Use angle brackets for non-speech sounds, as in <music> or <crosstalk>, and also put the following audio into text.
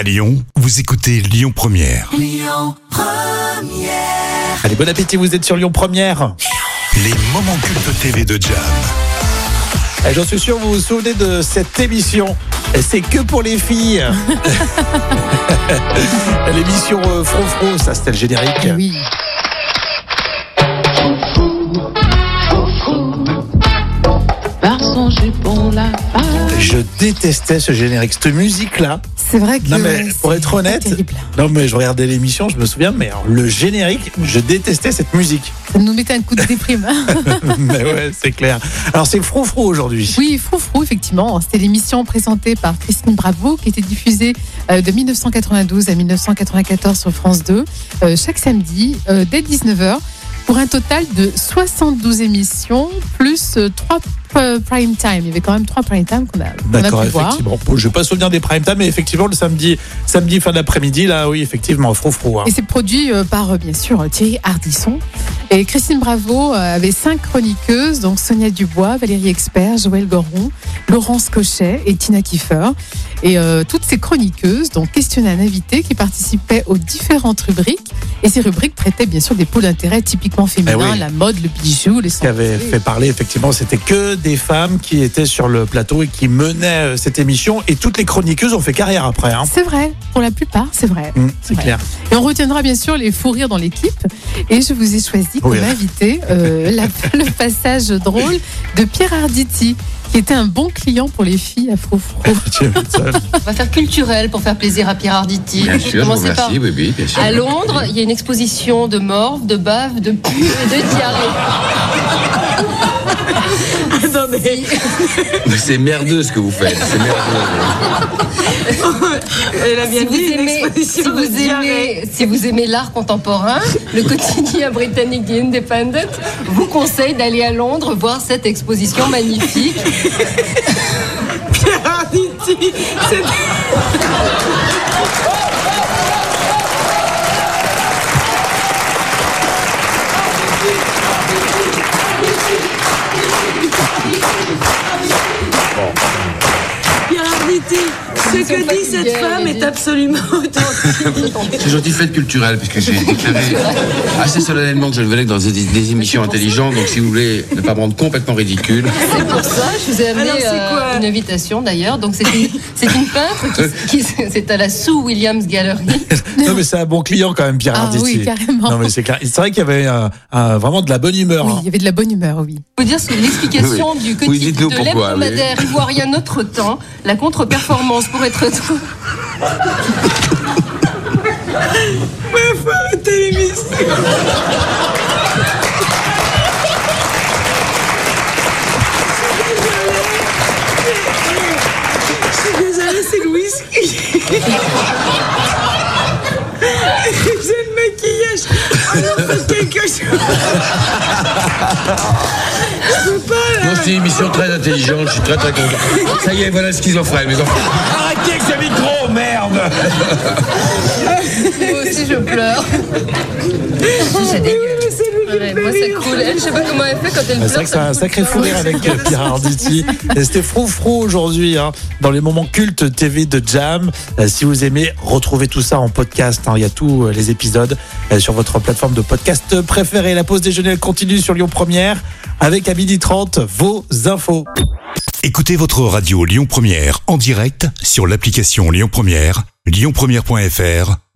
À Lyon, vous écoutez Lyon Première. Allez, bon appétit, vous êtes sur Lyon Première. Les moments cultes TV de Jam. Et J'en suis sûr, vous vous souvenez de cette émission. Et C'est que pour les filles. <laughs> L'émission euh, Fro Fro, ça c'était le générique. Oui. Par son jupon la femme. Je détestais ce générique, cette musique-là. C'est vrai que. Non mais pour être honnête, non mais je regardais l'émission, je me souviens, mais alors, le générique, je détestais cette musique. Ça nous mettait un coup de déprime. <laughs> mais ouais, c'est clair. Alors c'est Fro Fro aujourd'hui. oui, Froufrou, effectivement. C'était l'émission présentée par Christine Bravo qui était diffusée euh, de 1992 à 1994 sur France 2, euh, chaque samedi, euh, dès 19h, pour un total de 72 émissions, plus 3 prime time. Il y avait quand même 3 prime time qu'on a, D'accord, pu voir. effectivement. Bon, je vais pas souvenir des prime time, mais effectivement le samedi, samedi fin d'après-midi, là, oui, effectivement, Fro Fro. hein. Et c'est produit euh, par, euh, bien sûr, Thierry Ardisson. Et Christine Bravo euh, avait cinq chroniqueuses, donc Sonia Dubois, Valérie Expert, Joël Goron, Laurence Cochet et Tina Kiefer. Et euh, toutes ces chroniqueuses donc questionnaient un invité qui participait aux différentes rubriques. Et ces rubriques traitaient bien sûr des pôles d'intérêt typiquement féminins, Eh oui. la mode, le bijou, les Ce qui avait fait parler, effectivement, c'était que des femmes qui étaient sur le plateau et qui menaient euh, cette émission. Et toutes les chroniqueuses ont fait carrière après. Hein. C'est vrai, pour la plupart, c'est vrai. Hum, c'est clair. Et on retiendra bien sûr les fous rires dans l'équipe. Et je vous ai choisi comme Oui. invité euh, <laughs> le passage drôle de Pierre Arditi, qui était un bon client pour les filles à Froufrou. <laughs> On va faire culturel pour faire plaisir à Pierre Arditi. Bien sûr, je vous Commencer par- remercie, oui, oui, bien sûr. À Londres, il y a une exposition de morve, de bave, de pu et de diarrhée. <laughs> <laughs> Mais C'est merdeux ce que vous faites. C'est merdeux. Si vous, aimez, si, vous aimez, si vous aimez l'art contemporain, le quotidien britannique The Independent vous conseille d'aller à Londres voir cette exposition magnifique. <laughs> Pierre Arditi, Haiti. Sont que dit cette femme est absolument authentique. <laughs> C'est gentil, fête culturelle, puisque j'ai déclaré assez solennellement que je ne venais que dans des, des émissions intelligentes. Donc, si vous voulez ne pas me rendre complètement ridicule, C'est pour ça, je vous ai amené Alors, c'est euh, quoi une invitation d'ailleurs. Donc c'est une, c'est une peintre qui, qui- c'est à la Sue Williams Gallery. <laughs> non, mais c'est un bon client quand même, Pierre Ah Arditi. oui, carrément. Non, mais c'est vrai qu'il y avait euh, un- vraiment de la bonne humeur. Oui, hein. il y avait de la bonne humeur, oui. Je veux dire, c'est l'explication du Oui, quotidien dites-nous de l'hebdomadaire ivoirien Notre Temps, la contre-performance pour être trop. Faut arrêter l'émission. Je suis désolée, c'est le whisky. J'ai le maquillage. Alors faites quelque chose. Je là. C'est une émission très intelligente. Je suis très très content. Ça y est, voilà schizophrène, mes enfants. Arrêtez avec ce micro, merde Moi aussi, je pleure. C'est dégueu. Ouais, moi, ça coule. Elle, je sais pas comment elle fait quand elle C'est vrai que c'est un sacré fou rire avec euh, <laughs> Pierre Arditi. Et C'était Frou Frou aujourd'hui, hein, dans les moments cultes TV de Jam. Euh, si vous aimez, retrouvez tout ça en podcast. hein. Il y a tous euh, les épisodes euh, sur votre plateforme de podcast préférée. La pause déjeuner elle continue sur Lyon Première avec à midi 30 vos infos. Écoutez votre radio Lyon Première en direct sur l'application Lyon Première, lyonpremière.fr